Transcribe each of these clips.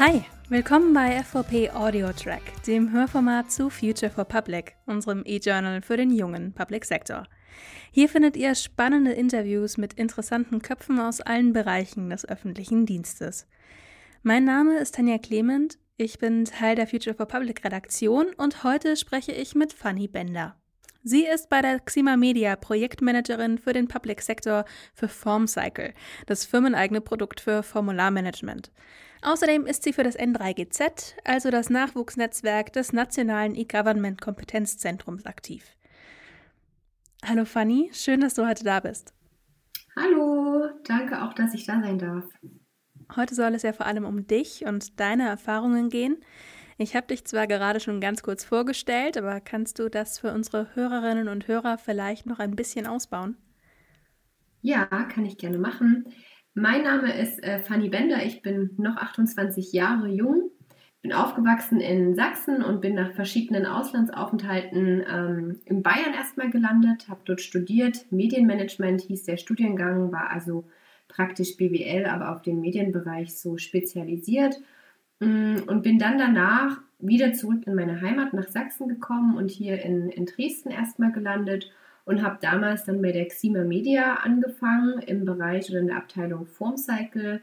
Hi, willkommen bei FVP Audio Track, dem Hörformat zu Future for Public, unserem E-Journal für den jungen Public Sector. Hier findet ihr spannende Interviews mit interessanten Köpfen aus allen Bereichen des öffentlichen Dienstes. Mein Name ist Tanja Clement, ich bin Teil der Future for Public Redaktion und heute spreche ich mit Fanny Bender. Sie ist bei der Xima Media Projektmanagerin für den Public Sector für FormCycle, das firmeneigene Produkt für Formularmanagement. Außerdem ist sie für das N3GZ, also das Nachwuchsnetzwerk des Nationalen E-Government Kompetenzzentrums, aktiv. Hallo Fanny, schön, dass du heute da bist. Hallo, danke auch, dass ich da sein darf. Heute soll es ja vor allem um dich und deine Erfahrungen gehen. Ich habe dich zwar gerade schon ganz kurz vorgestellt, aber kannst du das für unsere Hörerinnen und Hörer vielleicht noch ein bisschen ausbauen? Ja, kann ich gerne machen. Mein Name ist äh, Fanny Bender, ich bin noch 28 Jahre jung, bin aufgewachsen in Sachsen und bin nach verschiedenen Auslandsaufenthalten ähm, in Bayern erstmal gelandet, habe dort studiert. Medienmanagement hieß der Studiengang, war also praktisch BWL, aber auf den Medienbereich so spezialisiert. Mm, und bin dann danach wieder zurück in meine Heimat nach Sachsen gekommen und hier in, in Dresden erstmal gelandet und habe damals dann bei der Xima Media angefangen im Bereich oder in der Abteilung Formcycle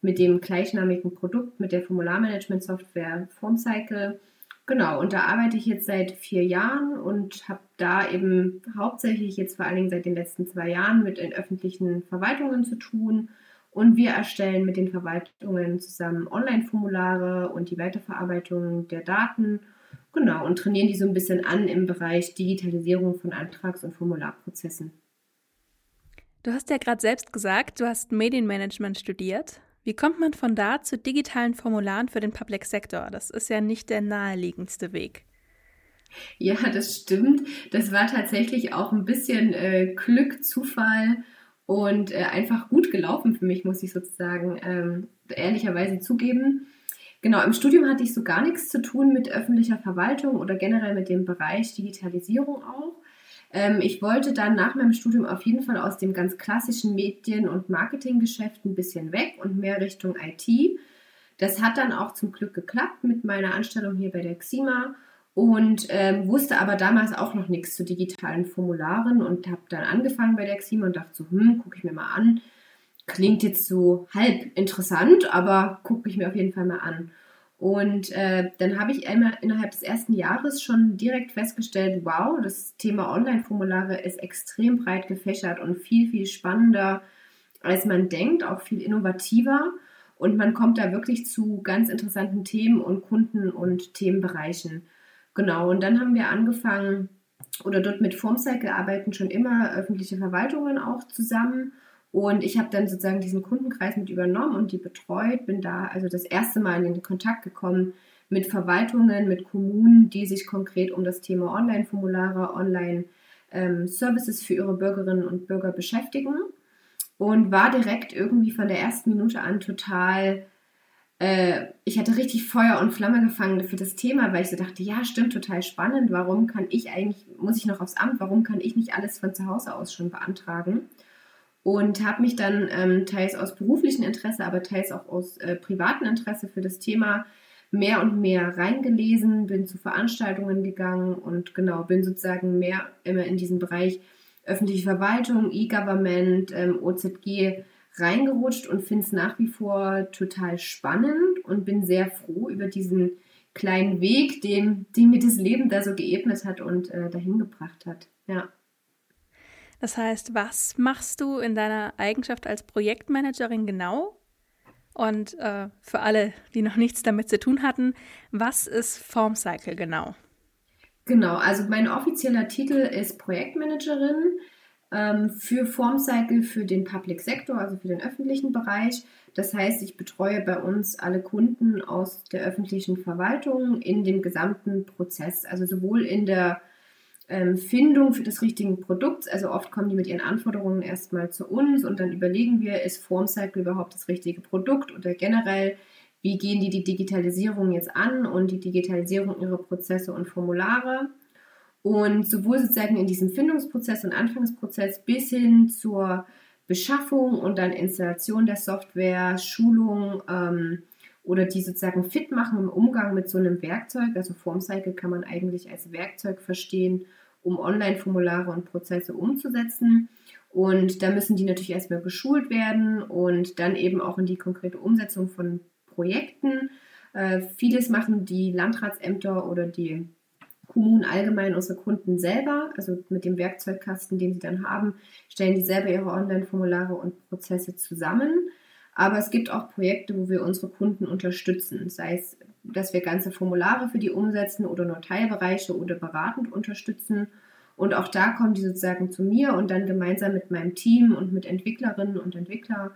mit dem gleichnamigen Produkt, mit der Formularmanagement-Software Formcycle. Genau, und da arbeite ich jetzt seit vier Jahren und habe da eben hauptsächlich jetzt vor allen Dingen seit den letzten zwei Jahren mit den öffentlichen Verwaltungen zu tun und wir erstellen mit den Verwaltungen zusammen Online-Formulare und die Weiterverarbeitung der Daten. Genau, und trainieren die so ein bisschen an im Bereich Digitalisierung von Antrags- und Formularprozessen. Du hast ja gerade selbst gesagt, du hast Medienmanagement studiert. Wie kommt man von da zu digitalen Formularen für den Public Sector? Das ist ja nicht der naheliegendste Weg. Ja, das stimmt. Das war tatsächlich auch ein bisschen äh, Glück, Zufall und äh, einfach gut gelaufen für mich, muss ich sozusagen ähm, ehrlicherweise zugeben. Genau, im Studium hatte ich so gar nichts zu tun mit öffentlicher Verwaltung oder generell mit dem Bereich Digitalisierung auch. Ähm, ich wollte dann nach meinem Studium auf jeden Fall aus dem ganz klassischen Medien- und Marketinggeschäft ein bisschen weg und mehr Richtung IT. Das hat dann auch zum Glück geklappt mit meiner Anstellung hier bei der Xima und ähm, wusste aber damals auch noch nichts zu digitalen Formularen und habe dann angefangen bei der Xima und dachte so, hm, gucke ich mir mal an. Klingt jetzt so halb interessant, aber gucke ich mir auf jeden Fall mal an. Und äh, dann habe ich einmal innerhalb des ersten Jahres schon direkt festgestellt, wow, das Thema Online-Formulare ist extrem breit gefächert und viel, viel spannender, als man denkt, auch viel innovativer. Und man kommt da wirklich zu ganz interessanten Themen und Kunden und Themenbereichen. Genau, und dann haben wir angefangen, oder dort mit Formcycle arbeiten schon immer öffentliche Verwaltungen auch zusammen. Und ich habe dann sozusagen diesen Kundenkreis mit übernommen und die betreut, bin da also das erste Mal in den Kontakt gekommen mit Verwaltungen, mit Kommunen, die sich konkret um das Thema Online-Formulare, Online-Services ähm, für ihre Bürgerinnen und Bürger beschäftigen. Und war direkt irgendwie von der ersten Minute an total äh, ich hatte richtig Feuer und Flamme gefangen für das Thema, weil ich so dachte, ja, stimmt, total spannend. Warum kann ich eigentlich, muss ich noch aufs Amt, warum kann ich nicht alles von zu Hause aus schon beantragen? Und habe mich dann ähm, teils aus beruflichem Interesse, aber teils auch aus äh, privatem Interesse für das Thema mehr und mehr reingelesen, bin zu Veranstaltungen gegangen und genau, bin sozusagen mehr immer in diesen Bereich öffentliche Verwaltung, E-Government, ähm, OZG reingerutscht und finde es nach wie vor total spannend und bin sehr froh über diesen kleinen Weg, den, den mir das Leben da so geebnet hat und äh, dahin gebracht hat. Ja. Das heißt, was machst du in deiner Eigenschaft als Projektmanagerin genau? Und äh, für alle, die noch nichts damit zu tun hatten, was ist Formcycle genau? Genau, also mein offizieller Titel ist Projektmanagerin ähm, für Formcycle für den Public Sector, also für den öffentlichen Bereich. Das heißt, ich betreue bei uns alle Kunden aus der öffentlichen Verwaltung in dem gesamten Prozess, also sowohl in der ähm, Findung für das richtige Produkt, also oft kommen die mit ihren Anforderungen erstmal zu uns und dann überlegen wir, ist Formcycle überhaupt das richtige Produkt oder generell, wie gehen die die Digitalisierung jetzt an und die Digitalisierung ihrer Prozesse und Formulare. Und sowohl sozusagen in diesem Findungsprozess und Anfangsprozess bis hin zur Beschaffung und dann Installation der Software, Schulung ähm, oder die sozusagen fit machen im Umgang mit so einem Werkzeug. Also Formcycle kann man eigentlich als Werkzeug verstehen, um Online-Formulare und Prozesse umzusetzen. Und da müssen die natürlich erstmal geschult werden und dann eben auch in die konkrete Umsetzung von Projekten. Äh, vieles machen die Landratsämter oder die Kommunen allgemein unsere Kunden selber, also mit dem Werkzeugkasten, den sie dann haben, stellen die selber ihre Online-Formulare und Prozesse zusammen. Aber es gibt auch Projekte, wo wir unsere Kunden unterstützen, sei es, dass wir ganze Formulare für die umsetzen oder nur Teilbereiche oder beratend unterstützen. Und auch da kommen die sozusagen zu mir und dann gemeinsam mit meinem Team und mit Entwicklerinnen und Entwicklern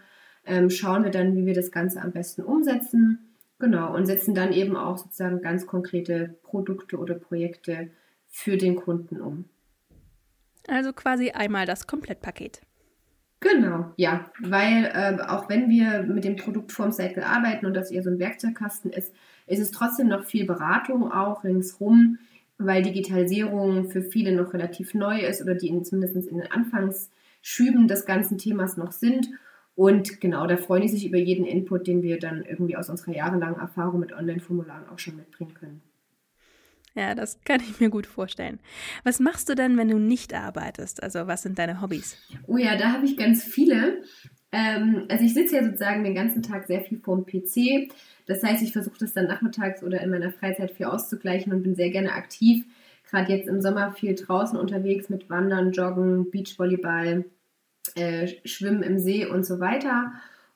ähm, schauen wir dann, wie wir das Ganze am besten umsetzen. Genau, und setzen dann eben auch sozusagen ganz konkrete Produkte oder Projekte für den Kunden um. Also quasi einmal das Komplettpaket. Genau, ja, weil äh, auch wenn wir mit dem Produkt Formcycle arbeiten und das eher so ein Werkzeugkasten ist, ist es trotzdem noch viel Beratung auch ringsrum, weil Digitalisierung für viele noch relativ neu ist oder die in, zumindest in den Anfangsschüben des ganzen Themas noch sind. Und genau, da freuen die sich über jeden Input, den wir dann irgendwie aus unserer jahrelangen Erfahrung mit Online-Formularen auch schon mitbringen können. Ja, das kann ich mir gut vorstellen. Was machst du denn, wenn du nicht arbeitest? Also was sind deine Hobbys? Oh ja, da habe ich ganz viele. Ähm, also ich sitze ja sozusagen den ganzen Tag sehr viel vor dem PC. Das heißt, ich versuche das dann nachmittags oder in meiner Freizeit viel auszugleichen und bin sehr gerne aktiv. Gerade jetzt im Sommer viel draußen unterwegs mit Wandern, Joggen, Beachvolleyball, äh, Schwimmen im See und so weiter.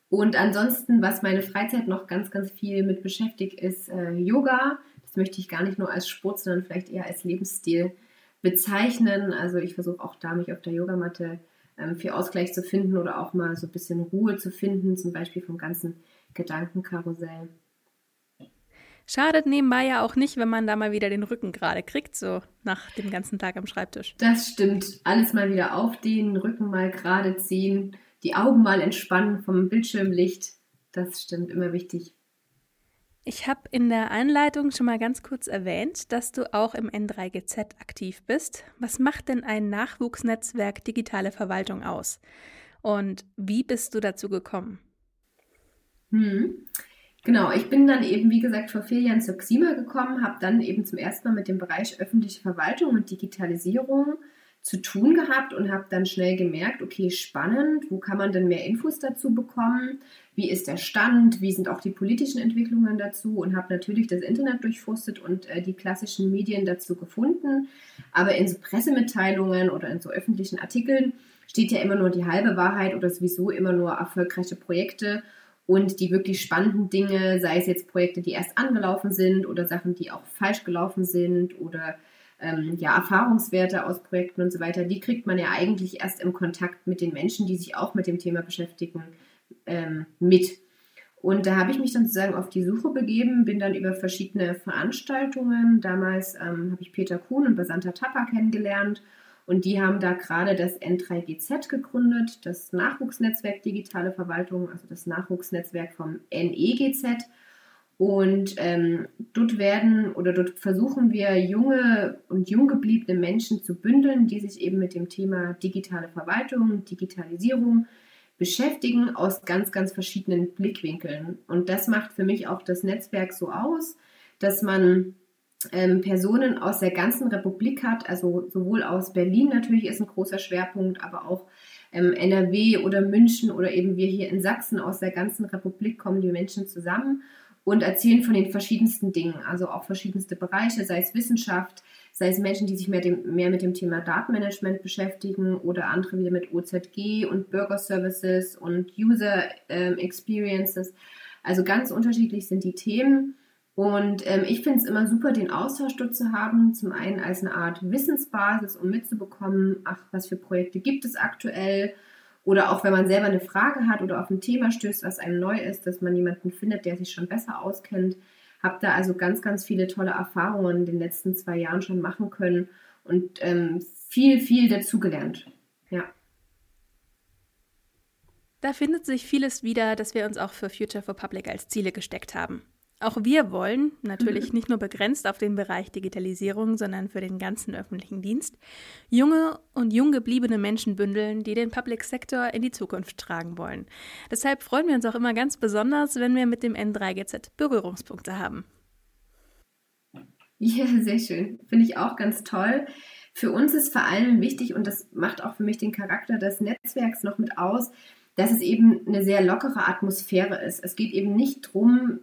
Und ansonsten, was meine Freizeit noch ganz, ganz viel mit beschäftigt, ist äh, Yoga. Das möchte ich gar nicht nur als Sport, sondern vielleicht eher als Lebensstil bezeichnen. Also ich versuche auch da, mich auf der Yogamatte ähm, viel Ausgleich zu finden oder auch mal so ein bisschen Ruhe zu finden, zum Beispiel vom ganzen Gedankenkarussell. Schadet nebenbei ja auch nicht, wenn man da mal wieder den Rücken gerade kriegt, so nach dem ganzen Tag am Schreibtisch. Das stimmt. Alles mal wieder aufdehnen, Rücken mal gerade ziehen, die Augen mal entspannen vom Bildschirmlicht. Das stimmt, immer wichtig. Ich habe in der Einleitung schon mal ganz kurz erwähnt, dass du auch im N3GZ aktiv bist. Was macht denn ein Nachwuchsnetzwerk digitale Verwaltung aus? Und wie bist du dazu gekommen? Hm. Genau, ich bin dann eben, wie gesagt, vor vier Jahren zur Xima gekommen, habe dann eben zum ersten Mal mit dem Bereich öffentliche Verwaltung und Digitalisierung zu tun gehabt und habe dann schnell gemerkt, okay, spannend, wo kann man denn mehr Infos dazu bekommen? Wie ist der Stand? Wie sind auch die politischen Entwicklungen dazu? Und habe natürlich das Internet durchforstet und äh, die klassischen Medien dazu gefunden. Aber in so Pressemitteilungen oder in so öffentlichen Artikeln steht ja immer nur die halbe Wahrheit oder sowieso immer nur erfolgreiche Projekte und die wirklich spannenden Dinge, sei es jetzt Projekte, die erst angelaufen sind oder Sachen, die auch falsch gelaufen sind oder ähm, ja, Erfahrungswerte aus Projekten und so weiter, die kriegt man ja eigentlich erst im Kontakt mit den Menschen, die sich auch mit dem Thema beschäftigen, ähm, mit. Und da habe ich mich dann sozusagen auf die Suche begeben, bin dann über verschiedene Veranstaltungen, damals ähm, habe ich Peter Kuhn und Basanta Tappa kennengelernt und die haben da gerade das N3GZ gegründet, das Nachwuchsnetzwerk Digitale Verwaltung, also das Nachwuchsnetzwerk vom NEGZ. Und ähm, dort werden oder dort versuchen wir junge und jung gebliebene Menschen zu bündeln, die sich eben mit dem Thema digitale Verwaltung, Digitalisierung beschäftigen aus ganz, ganz verschiedenen Blickwinkeln. Und das macht für mich auch das Netzwerk so aus, dass man ähm, Personen aus der ganzen Republik hat, also sowohl aus Berlin natürlich ist ein großer Schwerpunkt, aber auch ähm, NRW oder München oder eben wir hier in Sachsen aus der ganzen Republik kommen die Menschen zusammen und erzählen von den verschiedensten Dingen, also auch verschiedenste Bereiche, sei es Wissenschaft, sei es Menschen, die sich mehr, dem, mehr mit dem Thema Datenmanagement beschäftigen oder andere wieder mit OZG und Bürger Services und User ähm, Experiences. Also ganz unterschiedlich sind die Themen. Und ähm, ich finde es immer super, den Austausch dort zu haben. Zum einen als eine Art Wissensbasis, um mitzubekommen, ach, was für Projekte gibt es aktuell oder auch wenn man selber eine Frage hat oder auf ein Thema stößt, was einem neu ist, dass man jemanden findet, der sich schon besser auskennt. Habe da also ganz, ganz viele tolle Erfahrungen in den letzten zwei Jahren schon machen können und ähm, viel, viel dazugelernt. Ja. Da findet sich vieles wieder, das wir uns auch für Future for Public als Ziele gesteckt haben. Auch wir wollen, natürlich nicht nur begrenzt auf den Bereich Digitalisierung, sondern für den ganzen öffentlichen Dienst, junge und jung gebliebene Menschen bündeln, die den Public Sector in die Zukunft tragen wollen. Deshalb freuen wir uns auch immer ganz besonders, wenn wir mit dem N3GZ Berührungspunkte haben. Ja, sehr schön. Finde ich auch ganz toll. Für uns ist vor allem wichtig, und das macht auch für mich den Charakter des Netzwerks noch mit aus, dass es eben eine sehr lockere Atmosphäre ist. Es geht eben nicht darum,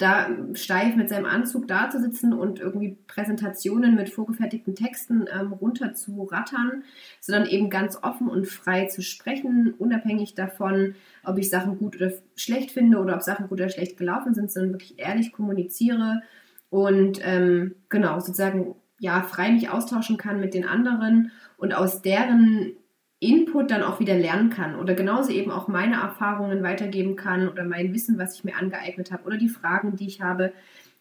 da steif mit seinem Anzug da zu sitzen und irgendwie Präsentationen mit vorgefertigten Texten ähm, runter zu rattern, sondern eben ganz offen und frei zu sprechen, unabhängig davon, ob ich Sachen gut oder schlecht finde oder ob Sachen gut oder schlecht gelaufen sind, sondern wirklich ehrlich kommuniziere und ähm, genau sozusagen ja frei mich austauschen kann mit den anderen und aus deren Input dann auch wieder lernen kann oder genauso eben auch meine Erfahrungen weitergeben kann oder mein Wissen, was ich mir angeeignet habe oder die Fragen, die ich habe,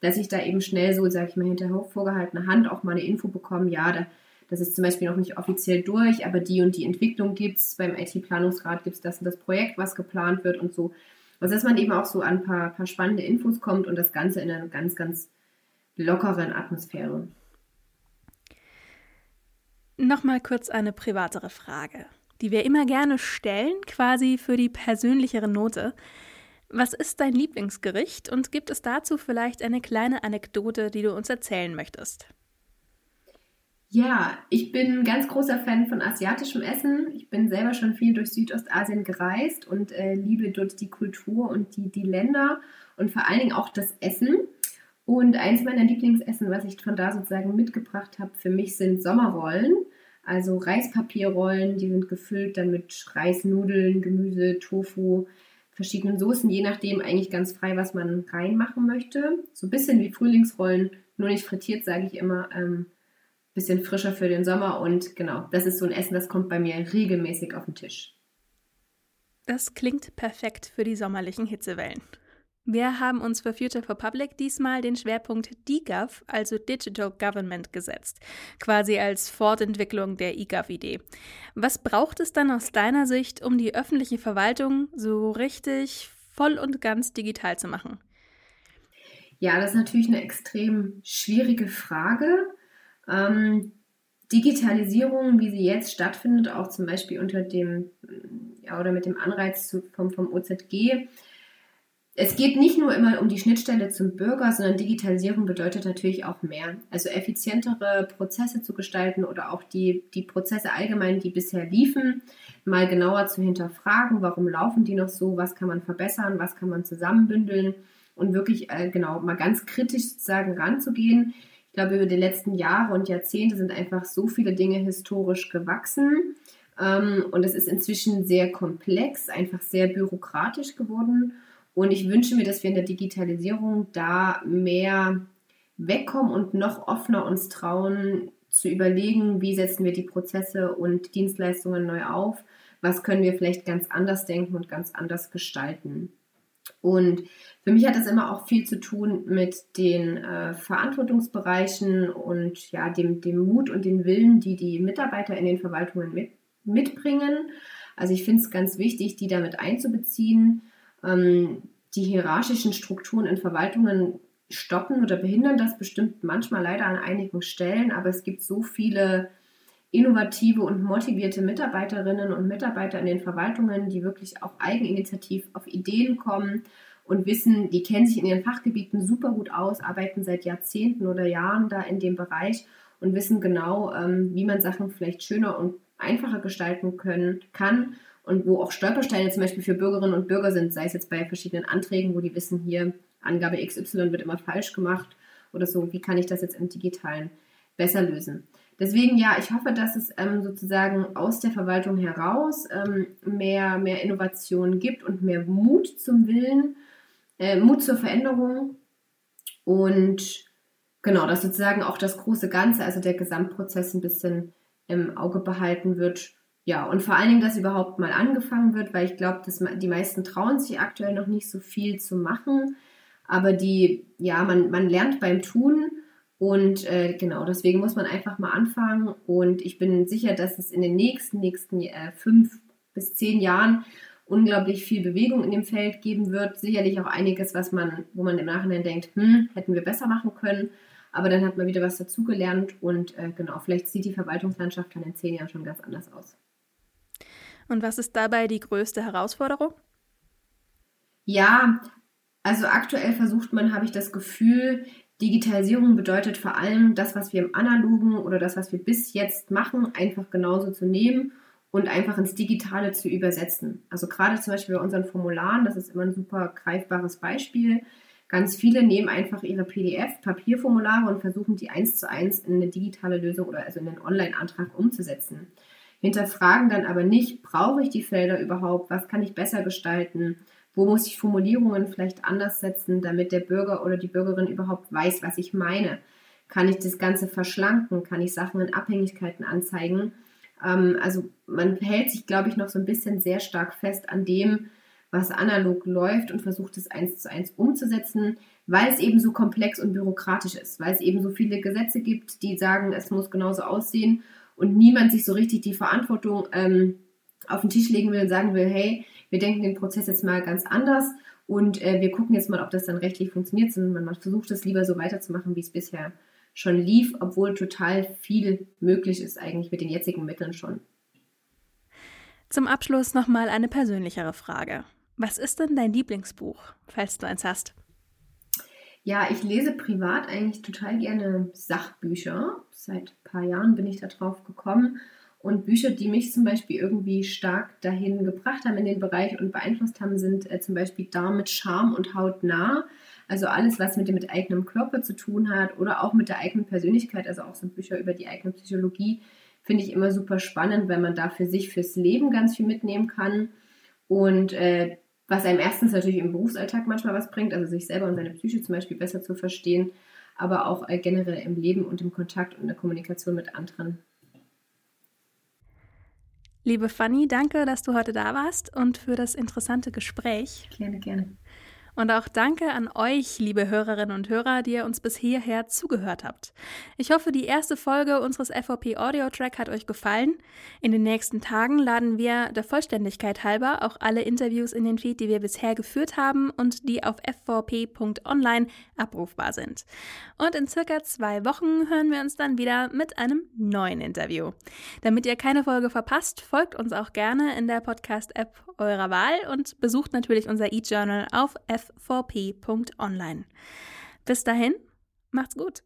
dass ich da eben schnell so, sage ich mal, hinter vorgehaltener Hand auch mal eine Info bekomme, ja, da, das ist zum Beispiel noch nicht offiziell durch, aber die und die Entwicklung gibt es, beim IT-Planungsrat gibt es das und das Projekt, was geplant wird und so. Also dass man eben auch so an ein paar, paar spannende Infos kommt und das Ganze in einer ganz, ganz lockeren Atmosphäre. Nochmal kurz eine privatere Frage, die wir immer gerne stellen, quasi für die persönlichere Note. Was ist dein Lieblingsgericht und gibt es dazu vielleicht eine kleine Anekdote, die du uns erzählen möchtest? Ja, ich bin ein ganz großer Fan von asiatischem Essen. Ich bin selber schon viel durch Südostasien gereist und äh, liebe dort die Kultur und die, die Länder und vor allen Dingen auch das Essen. Und eins meiner Lieblingsessen, was ich von da sozusagen mitgebracht habe, für mich sind Sommerrollen. Also Reispapierrollen, die sind gefüllt dann mit Reisnudeln, Gemüse, Tofu, verschiedenen Soßen, je nachdem eigentlich ganz frei, was man reinmachen möchte. So ein bisschen wie Frühlingsrollen, nur nicht frittiert, sage ich immer. Ähm, bisschen frischer für den Sommer und genau, das ist so ein Essen, das kommt bei mir regelmäßig auf den Tisch. Das klingt perfekt für die sommerlichen Hitzewellen. Wir haben uns für Future for Public diesmal den Schwerpunkt DGOV, also Digital Government, gesetzt, quasi als Fortentwicklung der eGov-Idee. Was braucht es dann aus deiner Sicht, um die öffentliche Verwaltung so richtig voll und ganz digital zu machen? Ja, das ist natürlich eine extrem schwierige Frage. Ähm, Digitalisierung, wie sie jetzt stattfindet, auch zum Beispiel unter dem ja, oder mit dem Anreiz vom, vom OZG, es geht nicht nur immer um die Schnittstelle zum Bürger, sondern Digitalisierung bedeutet natürlich auch mehr. Also effizientere Prozesse zu gestalten oder auch die, die Prozesse allgemein, die bisher liefen, mal genauer zu hinterfragen, warum laufen die noch so, was kann man verbessern, was kann man zusammenbündeln und wirklich äh, genau mal ganz kritisch sozusagen ranzugehen. Ich glaube, über die letzten Jahre und Jahrzehnte sind einfach so viele Dinge historisch gewachsen. Ähm, und es ist inzwischen sehr komplex, einfach sehr bürokratisch geworden. Und ich wünsche mir, dass wir in der Digitalisierung da mehr wegkommen und noch offener uns trauen, zu überlegen, wie setzen wir die Prozesse und Dienstleistungen neu auf, was können wir vielleicht ganz anders denken und ganz anders gestalten. Und für mich hat das immer auch viel zu tun mit den äh, Verantwortungsbereichen und ja, dem, dem Mut und den Willen, die die Mitarbeiter in den Verwaltungen mit, mitbringen. Also ich finde es ganz wichtig, die damit einzubeziehen die hierarchischen Strukturen in Verwaltungen stoppen oder behindern das bestimmt manchmal leider an einigen Stellen, aber es gibt so viele innovative und motivierte Mitarbeiterinnen und Mitarbeiter in den Verwaltungen, die wirklich auch eigeninitiativ auf Ideen kommen und wissen, die kennen sich in ihren Fachgebieten super gut aus, arbeiten seit Jahrzehnten oder Jahren da in dem Bereich und wissen genau, ähm, wie man Sachen vielleicht schöner und einfacher gestalten können, kann und wo auch Stolpersteine zum Beispiel für Bürgerinnen und Bürger sind, sei es jetzt bei verschiedenen Anträgen, wo die wissen, hier Angabe XY wird immer falsch gemacht oder so, wie kann ich das jetzt im digitalen besser lösen. Deswegen ja, ich hoffe, dass es ähm, sozusagen aus der Verwaltung heraus ähm, mehr, mehr Innovation gibt und mehr Mut zum Willen, äh, Mut zur Veränderung und genau, dass sozusagen auch das große Ganze, also der Gesamtprozess ein bisschen im Auge behalten wird ja, und vor allen Dingen, dass überhaupt mal angefangen wird, weil ich glaube, dass die meisten trauen sich aktuell noch nicht so viel zu machen. Aber die, ja, man, man lernt beim Tun und äh, genau, deswegen muss man einfach mal anfangen. Und ich bin sicher, dass es in den nächsten, nächsten äh, fünf bis zehn Jahren unglaublich viel Bewegung in dem Feld geben wird. Sicherlich auch einiges, was man, wo man im Nachhinein denkt, hm, hätten wir besser machen können. Aber dann hat man wieder was dazugelernt und äh, genau, vielleicht sieht die Verwaltungslandschaft dann in zehn Jahren schon ganz anders aus. Und was ist dabei die größte Herausforderung? Ja, also aktuell versucht man, habe ich das Gefühl, Digitalisierung bedeutet vor allem das, was wir im analogen oder das, was wir bis jetzt machen, einfach genauso zu nehmen und einfach ins Digitale zu übersetzen. Also gerade zum Beispiel bei unseren Formularen, das ist immer ein super greifbares Beispiel. Ganz viele nehmen einfach ihre PDF-Papierformulare und versuchen die eins zu eins in eine digitale Lösung oder also in einen Online-Antrag umzusetzen. Hinterfragen dann aber nicht, brauche ich die Felder überhaupt? Was kann ich besser gestalten? Wo muss ich Formulierungen vielleicht anders setzen, damit der Bürger oder die Bürgerin überhaupt weiß, was ich meine? Kann ich das Ganze verschlanken? Kann ich Sachen in Abhängigkeiten anzeigen? Ähm, also man hält sich, glaube ich, noch so ein bisschen sehr stark fest an dem, was analog läuft und versucht es eins zu eins umzusetzen, weil es eben so komplex und bürokratisch ist, weil es eben so viele Gesetze gibt, die sagen, es muss genauso aussehen und niemand sich so richtig die Verantwortung ähm, auf den Tisch legen will und sagen will, hey, wir denken den Prozess jetzt mal ganz anders und äh, wir gucken jetzt mal, ob das dann rechtlich funktioniert, sondern man versucht es lieber so weiterzumachen, wie es bisher schon lief, obwohl total viel möglich ist eigentlich mit den jetzigen Mitteln schon. Zum Abschluss nochmal eine persönlichere Frage. Was ist denn dein Lieblingsbuch, falls du eins hast? Ja, ich lese privat eigentlich total gerne Sachbücher. Seit ein paar Jahren bin ich da drauf gekommen. Und Bücher, die mich zum Beispiel irgendwie stark dahin gebracht haben in den Bereich und beeinflusst haben, sind äh, zum Beispiel Darm mit Charme und Haut nah. Also alles, was mit dem mit eigenem Körper zu tun hat oder auch mit der eigenen Persönlichkeit, also auch so Bücher über die eigene Psychologie, finde ich immer super spannend, weil man da für sich, fürs Leben ganz viel mitnehmen kann. Und äh, was einem erstens natürlich im Berufsalltag manchmal was bringt, also sich selber und seine Psyche zum Beispiel besser zu verstehen, aber auch äh, generell im Leben und im Kontakt und der Kommunikation mit anderen. Liebe Fanny, danke, dass du heute da warst und für das interessante Gespräch. Gerne, gerne. Und auch danke an euch, liebe Hörerinnen und Hörer, die ihr uns bis hierher zugehört habt. Ich hoffe, die erste Folge unseres FVP Audio Track hat euch gefallen. In den nächsten Tagen laden wir der Vollständigkeit halber auch alle Interviews in den Feed, die wir bisher geführt haben und die auf fvp.online abrufbar sind. Und in circa zwei Wochen hören wir uns dann wieder mit einem neuen Interview. Damit ihr keine Folge verpasst, folgt uns auch gerne in der Podcast-App eurer Wahl und besucht natürlich unser E-Journal auf f4p.online. Bis dahin, macht's gut.